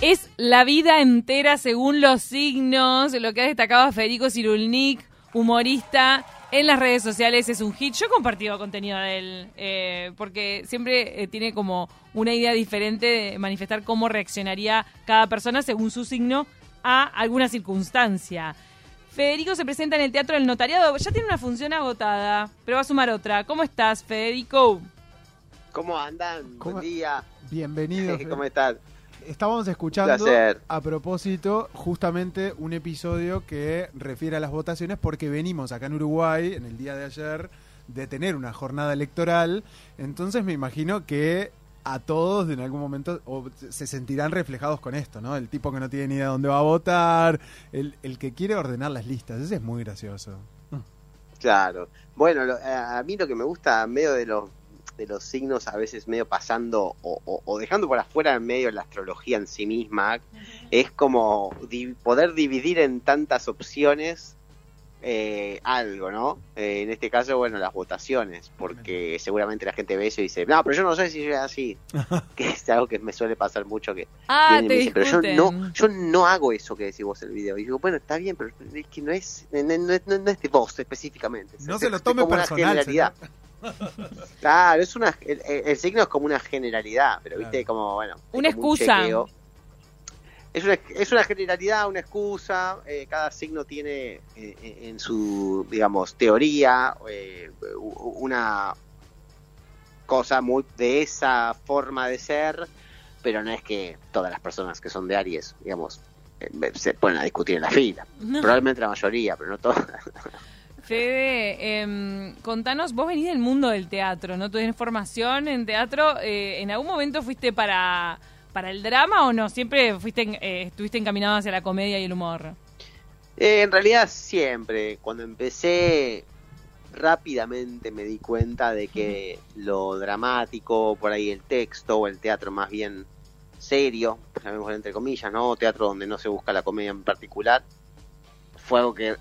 Es la vida entera según los signos, lo que ha destacado Federico Cirulnik, humorista. En las redes sociales es un hit. Yo he compartido contenido de él, eh, porque siempre eh, tiene como una idea diferente de manifestar cómo reaccionaría cada persona según su signo a alguna circunstancia. Federico se presenta en el Teatro del Notariado. Ya tiene una función agotada, pero va a sumar otra. ¿Cómo estás, Federico? ¿Cómo andan? ¿Cómo- Buen día. Bienvenido. ¿Cómo están? Estábamos escuchando a propósito justamente un episodio que refiere a las votaciones porque venimos acá en Uruguay en el día de ayer de tener una jornada electoral, entonces me imagino que a todos en algún momento o se sentirán reflejados con esto, ¿no? El tipo que no tiene ni idea dónde va a votar, el, el que quiere ordenar las listas, ese es muy gracioso. Claro. Bueno, lo- a a mí lo que me gusta, medio de los, de los signos, a veces medio pasando o, o- o dejando por afuera en medio la astrología en sí misma, es como di- poder dividir en tantas opciones eh, algo, ¿no? Eh, en este caso, bueno, las votaciones, porque seguramente la gente ve eso y dice, no, pero yo no sé si es así, que es algo que me suele pasar mucho que Ah, te dicen, pero yo no, yo no hago eso que decís vos en el video. Y digo, bueno, está bien, pero es que no es, no, no- no- es de vos específicamente. No Es- se lo es tome una personal. Claro, es una, el, el signo es como una generalidad, pero viste, Claro. como, bueno. Una como excusa. Es una, es una generalidad, una excusa. eh, cada signo tiene eh, en su, digamos, teoría eh, una cosa muy de esa forma de ser, pero no es que todas las personas que son de Aries, digamos, eh, se ponen a discutir en la fila. No. Probablemente la mayoría, pero no todas. Fede, em, contanos, vos venís del mundo del teatro, ¿no? Tenés formación en teatro. eh, ¿En algún momento fuiste para, para el drama o no? ¿Siempre fuiste en- eh, estuviste encaminado hacia la comedia y el humor? Eh, en realidad siempre, cuando empecé rápidamente me di cuenta de que lo dramático, por ahí el texto o el teatro más bien serio, llamémoslo entre comillas, ¿no? Teatro donde no se busca la comedia en particular, fue algo que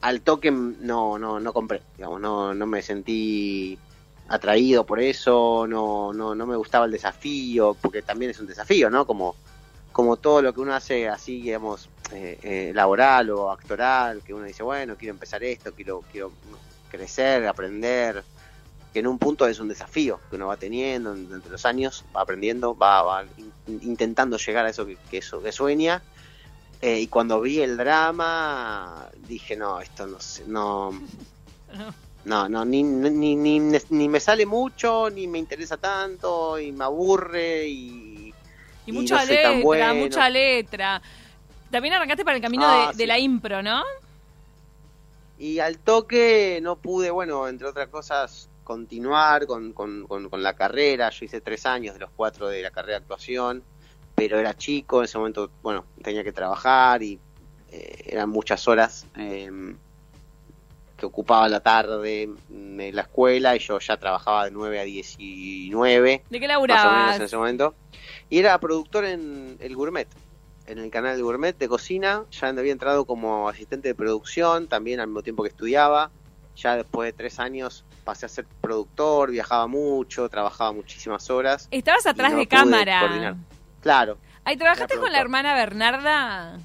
al toque no, no, no compré, digamos, no, no me sentí atraído por eso, no, no, no me gustaba el desafío, porque también es un desafío, ¿no? Como, como todo lo que uno hace así, digamos, eh, eh, laboral o actoral, que uno dice, bueno, quiero empezar esto, quiero, quiero crecer, aprender, que en un punto es un desafío que uno va teniendo en- entre los años, va aprendiendo, va, va in- intentando llegar a eso que eso que sueña. Eh, y cuando vi el drama, dije, no, esto no sé, no, no, no, ni, ni, ni, ni me sale mucho, ni me interesa tanto, y me aburre, y, Y, Y mucha no letra, bueno. mucha letra. También arrancaste para el camino Ah, de, de la impro, ¿no? Y al toque no pude, bueno, entre otras cosas, continuar con, con, con, con la carrera. Yo hice tres años de los cuatro de la carrera de actuación, pero era chico, en ese momento, bueno, tenía que trabajar y eh, eran muchas horas eh, que ocupaba la tarde en la escuela y yo ya trabajaba de 9 a 19 ¿De qué más o menos laburabas? en ese momento. Y era productor en El Gourmet, en el canal del Gourmet de cocina. Ya había entrado como asistente de producción, también al mismo tiempo que estudiaba. Ya después de tres años pasé a ser productor, viajaba mucho, trabajaba muchísimas horas. Estabas atrás no de cámara. coordinar. Claro, Ay, ¿trabajaste con la hermana Bernarda?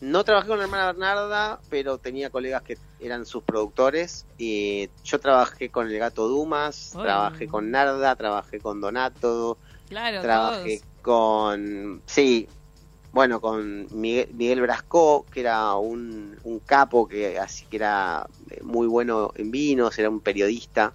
no trabajé con la hermana Bernarda, pero tenía colegas que eran sus productores. Y yo trabajé con el gato Dumas, trabajé con Narda, trabajé con Donato, Claro, trabajé todos. con sí bueno con Miguel, Miguel Brasco que era un, un capo que así que era eh, muy bueno en vinos era un periodista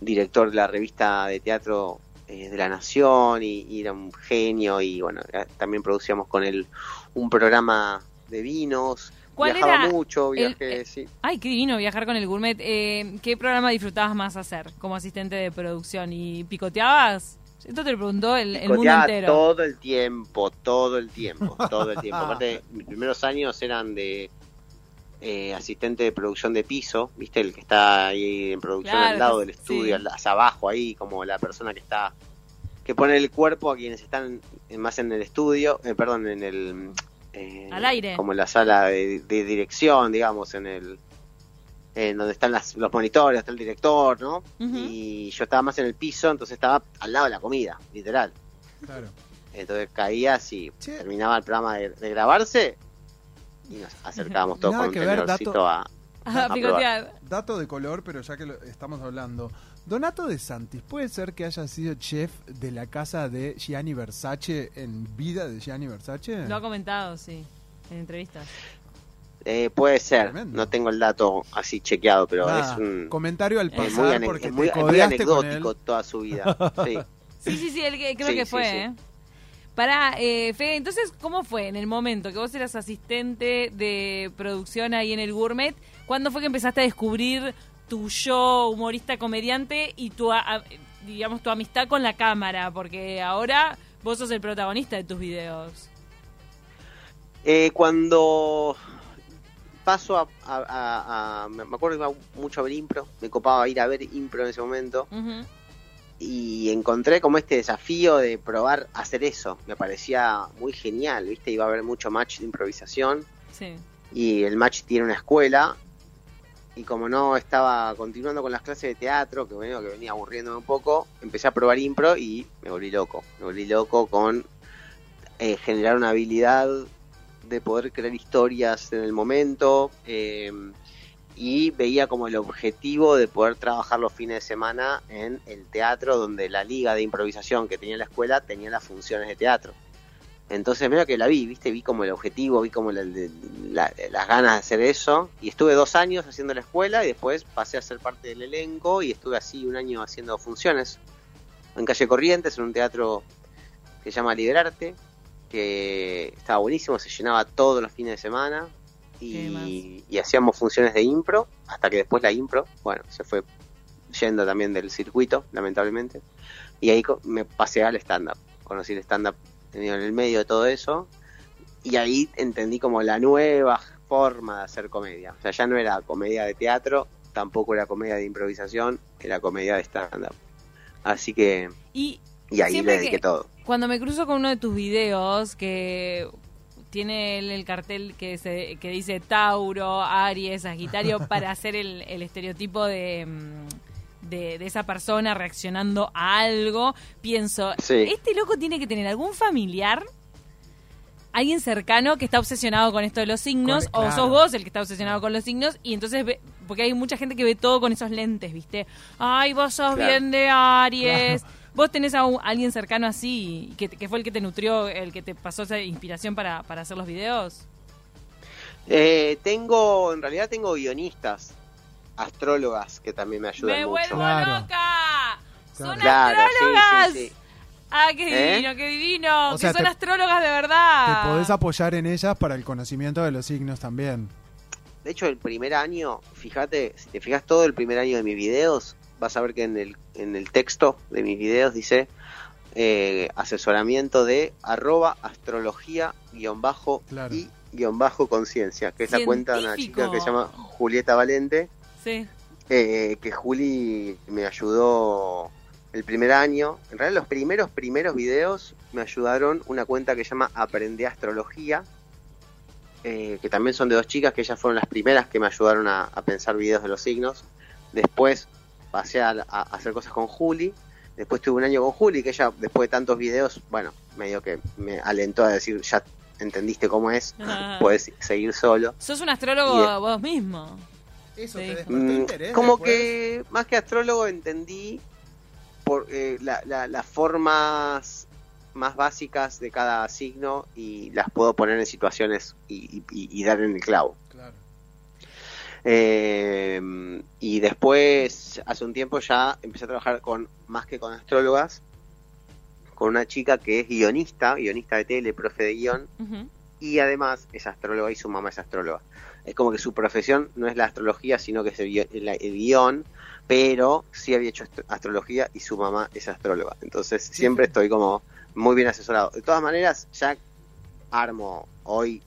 director de la revista de teatro eh, de la nación y, y era un genio y bueno eh, también producíamos con él un programa de vinos ¿Cuál viajaba era mucho el- viajé sí Ay, qué divino viajar con el gourmet. Eh, ¿Qué programa disfrutabas más hacer como asistente de producción? ¿Y picoteabas? Esto te lo preguntó el, el mundo entero. todo el tiempo, todo el tiempo, todo el tiempo. Aparte, mis primeros años eran de eh, asistente de producción de piso, ¿viste? El que está ahí en producción Claro, al lado del estudio, sí. al- hacia abajo ahí, como la persona que está que pone el cuerpo a quienes están más en el estudio, eh, perdón, en el eh, Al aire. como en la sala de, de dirección, digamos, en el en donde están las- los monitores, está el director, ¿no? Y yo estaba más en el piso, entonces estaba al lado de la comida, literal. Claro. Entonces y Che. terminaba el programa de, de grabarse y nos acercábamos todos Nada con un que ver, tenedorcito dato- a... A a picotear. Dato de color, pero ya que lo estamos hablando. Donato de Santis, ¿puede ser que haya sido chef de la casa de Gianni Versace en vida de Gianni Versace? Lo ha comentado, sí, en entrevistas. Eh, puede ser, Tremendo. no tengo el dato así chequeado, pero Nada, es un... comentario al es muy, pasar ane- porque es muy- te es muy codeaste con él. anecdótico toda su vida. Sí. Sí, sí, sí, él que- creo Sí, que sí, fue, sí. ¿eh? Para, eh, Fede, entonces, ¿cómo fue en el momento que vos eras asistente de producción ahí en el Gourmet? ¿Cuándo fue que empezaste a descubrir tu yo humorista comediante y tu, a- a- digamos, tu amistad con la cámara? Porque ahora vos sos el protagonista de tus videos. Eh, cuando paso a, a- a- a- Me acuerdo que iba mucho a ver impro, me copaba ir a ver impro en ese momento Ujú. Y encontré como este desafío de probar hacer eso. Me parecía muy genial, ¿viste? Iba a haber mucho match de improvisación Sí. y el match tiene una escuela y como no estaba continuando con las clases de teatro, que bueno, que venía aburriéndome un poco, empecé a probar impro y me volví loco. Me volví loco con eh, generar una habilidad de poder crear historias en el momento eh, y veía como el objetivo de poder trabajar los fines de semana en el teatro donde la liga de improvisación que tenía la escuela tenía las funciones de teatro. Entonces medio que la vi, viste, vi como el objetivo, vi como la- la- las ganas de hacer eso y estuve dos años haciendo la escuela y después pasé a ser parte del elenco y estuve así un año haciendo funciones en calle Corrientes, en un teatro que se llama Liberarte, que estaba buenísimo, se llenaba todos los fines de semana. Y, y hacíamos funciones de impro, hasta que después la impro, bueno, se fue yendo también del circuito, lamentablemente, y ahí me pasé al stand-up, conocí el stand-up en el medio de todo eso, y ahí entendí como la nueva forma de hacer comedia, o sea, ya no era comedia de teatro, tampoco era comedia de improvisación, era comedia de stand-up. Así que, Y y ahí le dediqué que- todo. Cuando me cruzo con uno de tus videos que tiene el, el cartel que se que dice Tauro, Aries, Sagitario para hacer el, el estereotipo de, mm, de de esa persona reaccionando a algo, pienso, Sí. este loco tiene que tener algún familiar alguien cercano que está obsesionado con esto de los signos, Con- o claro. sos vos el que está obsesionado con los signos, y entonces ve, porque hay mucha gente que ve todo con esos lentes, ¿viste? Ay, vos sos Claro. bien de Aries. ¿Vos tenés a, un- a alguien cercano así, que, que fue el que te nutrió, el que te pasó esa inspiración para, para hacer los videos? Eh, tengo, en realidad tengo guionistas, astrólogas que también me ayudan ¡Me mucho. vuelvo Claro. loca! ¡Son Claro, astrólogas! sí, sí, sí. ¡Ah, qué ¿Eh? divino, qué divino! O sea, que son te- astrólogas de verdad. Te podés apoyar en ellas para el conocimiento de los signos también. De hecho, el primer año, fíjate, si te fijas todo el primer año de mis videos, vas a ver que en el, en el texto de mis videos dice eh, asesoramiento de arroba astrología guion bajo Claro. y guion bajo conciencia, que es la cuenta de una chica que se llama Julieta Valente, Sí. eh, que Juli me ayudó el primer año. En realidad los primeros, primeros videos me ayudaron una cuenta que se llama Aprende Astrología, eh, que también son de dos chicas, que ellas fueron las primeras que me ayudaron a, a pensar videos de los signos. Después pasé a, a hacer cosas con Juli. Después tuve un año con Juli, que ella, después de tantos videos, bueno, medio que me alentó a decir, ya entendiste cómo es, Ah. puedes seguir solo. Sos un astrólogo de- vos mismo. Eso Sí. te despertó Mm, interés. como después? que más que astrólogo entendí por eh, la- la- las formas más básicas de cada signo y las puedo poner en situaciones y, y- y dar en el clavo. Eh, y después, hace un tiempo ya empecé a trabajar con más que con astrólogas, con una chica que es guionista, guionista de tele, profe de guion, y además es astróloga y su mamá es astróloga. Es como que su profesión no es la astrología, sino que es el, guion, pero sí había hecho astro- astrología y su mamá es astróloga. Entonces siempre estoy como muy bien asesorado. De todas maneras, ya armo hoy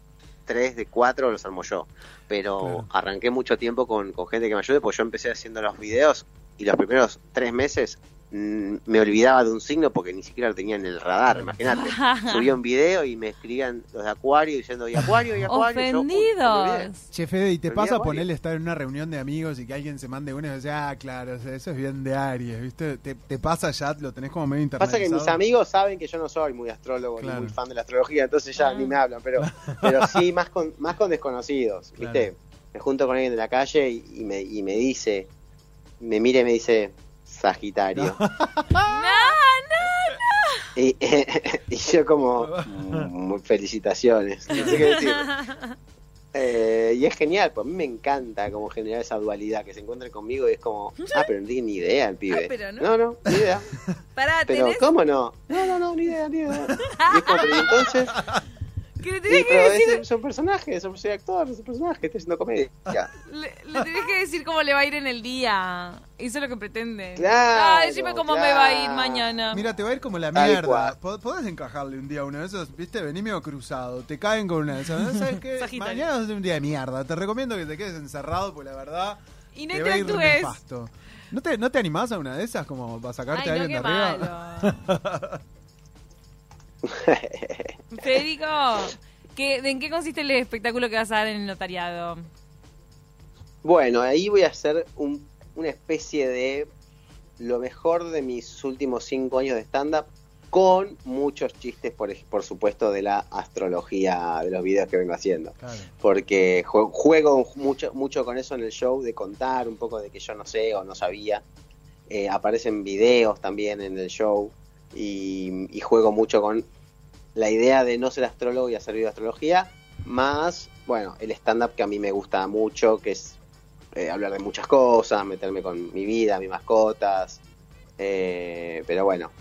tres de cuatro los armo yo, pero Claro. arranqué mucho tiempo con, con gente que me ayude, porque yo empecé haciendo los videos y los primeros tres meses me olvidaba de un signo porque ni siquiera lo tenía en el radar, imagínate. Subía un video y me escribían los de Acuario diciendo, y Acuario, y Acuario. Ofendidos. Che, Fede, ¿y te pasa ponerle estar en una reunión de amigos y que alguien se mande uno y dice, ah, claro, o sea, eso es bien de Aries, ¿viste? ¿Te, te pasa ya? ¿Lo tenés como medio Pasa internalizado? que mis amigos saben que yo no soy muy astrólogo Claro. ni muy fan de la astrología, entonces ya Ah. ni me hablan, pero, pero sí más con, más con desconocidos, ¿viste? Me junto con alguien de la calle y, y me, y me dice, me mira y me dice, Sagitario. Y, y yo como, "Mm, felicitaciones, no sé qué decir. Eh, y es genial, pues a mí me encanta como generar esa dualidad, que se encuentren conmigo y es como, ah, pero no tiene ni idea el pibe. Ah, pero no. no, no, ni idea. Pará, Pero, tenés ¿cómo no? No, no, no, ni idea, ni idea. Y es como, pero ¿y entonces, que le y, tenés que pero decir, es- son personajes, son- soy actor, soy personaje, estoy haciendo comedia. le, le tenés que decir cómo le va a ir en el día. Eso es lo que pretende. Claro, Ah, decime cómo me va a ir mañana. Mira, te va a ir como la mierda. Podés encajarle un día a uno de esos, ¿viste? Vení medio cruzado. Te caen con una de esas. ¿no? ¿Sabes qué? Mañana va a ser un día de mierda. Te recomiendo que te quedes encerrado, porque la verdad. y no te va a ir interactúes. nefasto. ¿No te, ¿No te animás a una de esas como para sacarte Ay, a no, alguien qué de arriba? malo. Federico, ¿qué, ¿en qué consiste el espectáculo que vas a dar en el notariado? Bueno, ahí voy a hacer un- una especie de lo mejor de mis últimos cinco años de stand-up con muchos chistes, por, por supuesto, de la astrología de los videos que vengo haciendo. Claro. Porque jue- juego mucho, mucho con eso en el show, de contar un poco de que yo no sé o no sabía. Eh, aparecen videos también en el show y, y juego mucho con la idea de no ser astrólogo y hacer video de astrología, más, bueno, el stand-up que a mí me gusta mucho, que es eh, hablar de muchas cosas, meterme con mi vida, mis mascotas. eh, pero bueno,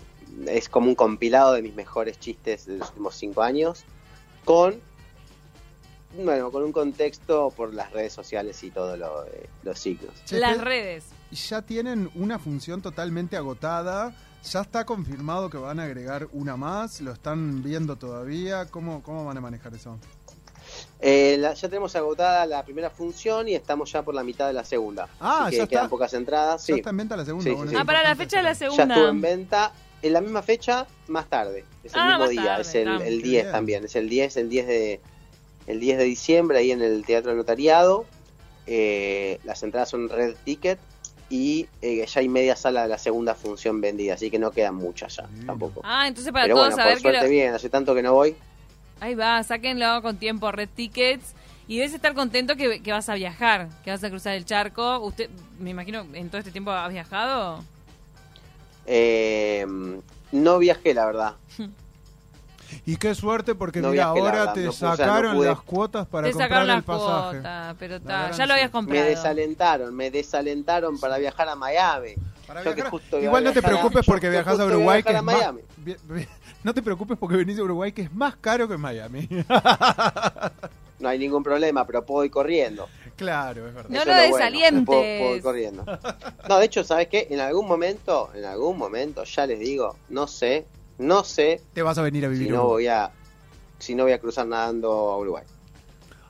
es como un compilado de mis mejores chistes de los últimos cinco años, con, bueno, con un contexto por las redes sociales y todo lo de los signos. Las redes. ya tienen una función totalmente agotada. Ya está confirmado que van a agregar una más. ¿Lo están viendo todavía? ¿Cómo, cómo van a manejar eso? Eh, la- ya tenemos agotada la primera función y estamos ya por la mitad de la segunda. Ah, Así que ya está. quedan pocas entradas. Ya está en venta la segunda. Sí, sí, bueno, sí. es Ah, para la fecha de la saber. Ya estuvo en segunda. venta en la misma fecha, más tarde. Es el Ah, mismo día, tarde, es el, ah, el qué 10 bien. también. Es el 10, el 10 de el 10 de diciembre ahí en el Teatro Notariado. Eh, las entradas son Red Ticket y eh, ya hay media sala de la segunda función vendida, así que no quedan muchas ya Bien. tampoco. Ah, entonces para Pero todos bueno, por saber que suerte lo... bien, hace tanto que no voy. Ahí va, sáquenlo con tiempo, Red Tickets. Y debes estar contento que, que vas a viajar, que vas a cruzar el charco. Usted, me imagino, en todo este tiempo has viajado. Eh, no viajé, la verdad. Y qué suerte porque No mira, ahora te no pude, o sea, no sacaron las cuotas para Te comprar sacaron el las pasaje. cuotas, pero ta, La ya lo habías comprado. Me desalentaron, me desalentaron para viajar a Miami. Para que justo Igual no te a- preocupes porque que viajas a Uruguay, que viajar es a más... Miami. vi- vi- No te preocupes porque venís a Uruguay, que es más caro que Miami. No hay ningún problema, pero puedo ir corriendo. claro, es verdad. No Eso lo bueno, desalientes. Puedo, puedo ir corriendo. No, de hecho, ¿sabes qué? En algún momento, en algún momento, ya les digo, no sé, no sé Te vas a venir a vivir si no voy a, si no voy a cruzar nadando a Uruguay.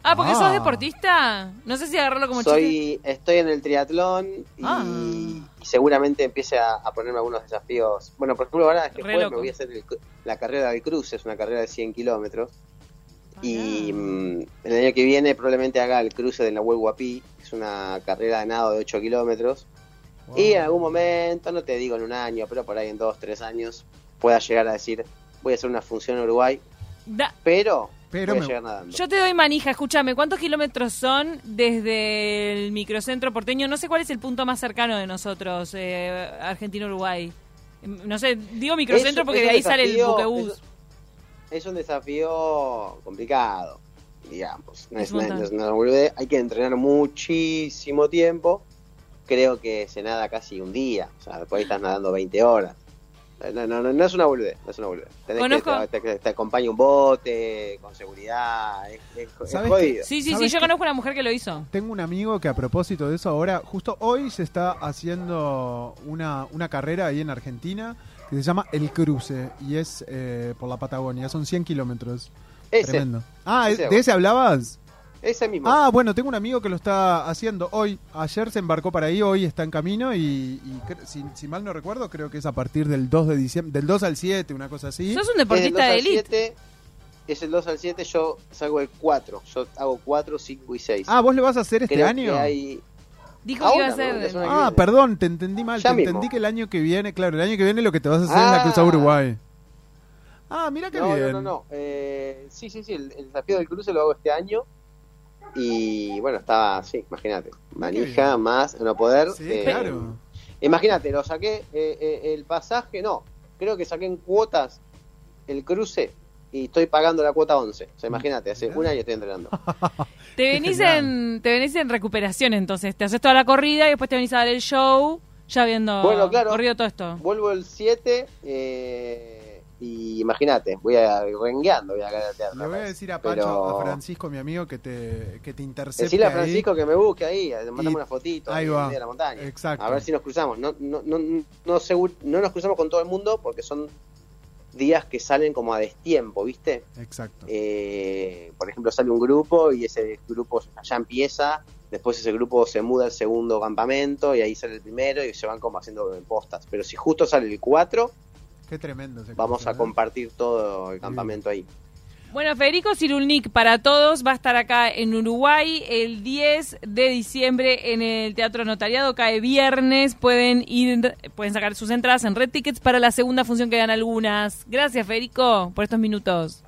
Ah, porque Ah. sos deportista. No sé si agarrarlo como chiste. Soy, estoy en el triatlón y, Ah. y seguramente empiece a, a ponerme algunos desafíos. Bueno, por ejemplo, ahora este jueves loco. me voy a hacer el la carrera del cruce, es una carrera de 100 kilómetros. Y mm, el año que viene probablemente haga el cruce de Nahuel Huapi, es una carrera de nado de 8 kilómetros. Wow. Y en algún momento, no te digo en un año, pero por ahí en dos, tres años, pueda llegar a decir, voy a hacer una función en Uruguay, Da- pero, Pero voy a me- llegar nadando. yo te doy manija, escúchame, ¿cuántos kilómetros son desde el microcentro porteño? No sé cuál es el punto más cercano de nosotros, eh, Argentina-Uruguay. Em, No sé, digo microcentro Es- porque es de ahí sale el buquebús. Es, es un desafío complicado, digamos. No Es es, un no es- montón. no es una boludez. Hay que entrenar muchísimo tiempo. Creo que se nada casi un día. O sea, después estás nadando 20 horas. No, no, no, no es una boludez, no es una boludez. Tenés Conozco- que te, te- te acompaña un bote con seguridad, es, es- es ¿Sabes jodido. Sí, sí, sí, ¿Sabes yo conozco una mujer que lo hizo. Tengo un amigo que a propósito de eso ahora, justo hoy se está haciendo una, una carrera ahí en Argentina que se llama El Cruce y es eh, por la Patagonia, son 100 kilómetros. Ese, Tremendo. Ah, Ese ¿de ese hablabas? Ese mismo. Ah, bueno, tengo un amigo que lo está haciendo hoy. Ayer se embarcó para ahí, hoy está en camino y, y cre- si, si mal no recuerdo, creo que es a partir del 2 de diciembre, del 2 al 7, una cosa así. Sos un Es del 2 deportista de élite. 7, es el 2 al 7, yo salgo el 4. Yo hago 4, 5 y 6. Ah, ¿vos le vas a hacer este Creo año? que hay... Dijo que iba a Ahora, ser. ¿no? Ah, viene. perdón, te entendí mal. Ya te mismo. entendí que el año que viene, claro, el año que viene lo que te vas a hacer es la Ah. Cruzada Uruguay. Ah, mira qué no, bien. no, no, no. Eh, sí, sí, sí, el, el desafío del cruce lo hago este año. Y bueno, estaba, sí, imagínate. Manija más no poder. Sí, eh, claro. Imagínate, lo saqué eh, eh, el pasaje, no, creo que saqué en cuotas el cruce y estoy pagando la cuota 11. O sea, imagínate, hace un año estoy entrenando. Te venís, en, te venís en recuperación entonces. Te haces toda la corrida y después te venís a dar el show, ya habiendo Bueno, claro. corrido todo esto. Vuelvo el 7 eh, y imagínate, voy a rengueando, voy a caer al teatro. Le voy a decir a Pacho, Pero- a Francisco, mi amigo, que te, que te intercepte Decirle a ahí. Francisco que me busque ahí, mandame Y- una fotito ahí va. de la montaña. Exacto. A ver si nos cruzamos. No, no, no, no, no nos cruzamos con todo el mundo porque son días que salen como a destiempo, ¿viste? Exacto. Eh, por ejemplo, sale un grupo y ese grupo ya empieza, después ese grupo se muda al segundo campamento y ahí sale el primero y se van como haciendo postas. Pero si justo sale el 4, Qué tremendo. ese vamos a ¿eh? compartir todo el campamento ahí. Bueno, Federico Cirulnik para todos va a estar acá en Uruguay el 10 de diciembre en el Teatro Notariado. Cae viernes. Pueden ir, pueden sacar sus entradas en Red Tickets para la segunda función. Quedan algunas. Gracias, Federico, por estos minutos.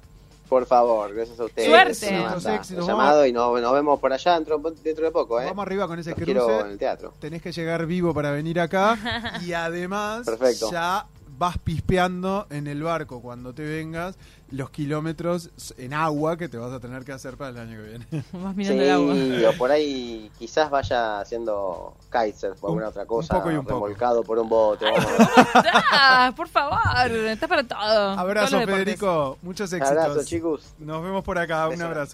Por favor, gracias a ustedes. Suerte. Éxitos, llamado y nos, nos vemos por allá dentro, dentro de poco, ¿eh? Vamos arriba con ese Los cruce. quiero en el teatro. Tenés que llegar vivo para venir acá y además Perfecto. ya vas pispeando en el barco cuando te vengas los kilómetros en agua que te vas a tener que hacer para el año que viene. Vas mirando el agua. O por ahí quizás vaya haciendo kaiser o alguna Un- otra un cosa, poco y un poco. remolcado por un bote. vamos. Ah, por favor, está para todo. Abrazo. Federico, muchos éxitos. Abrazo, chicos. Nos vemos por acá, un abrazo.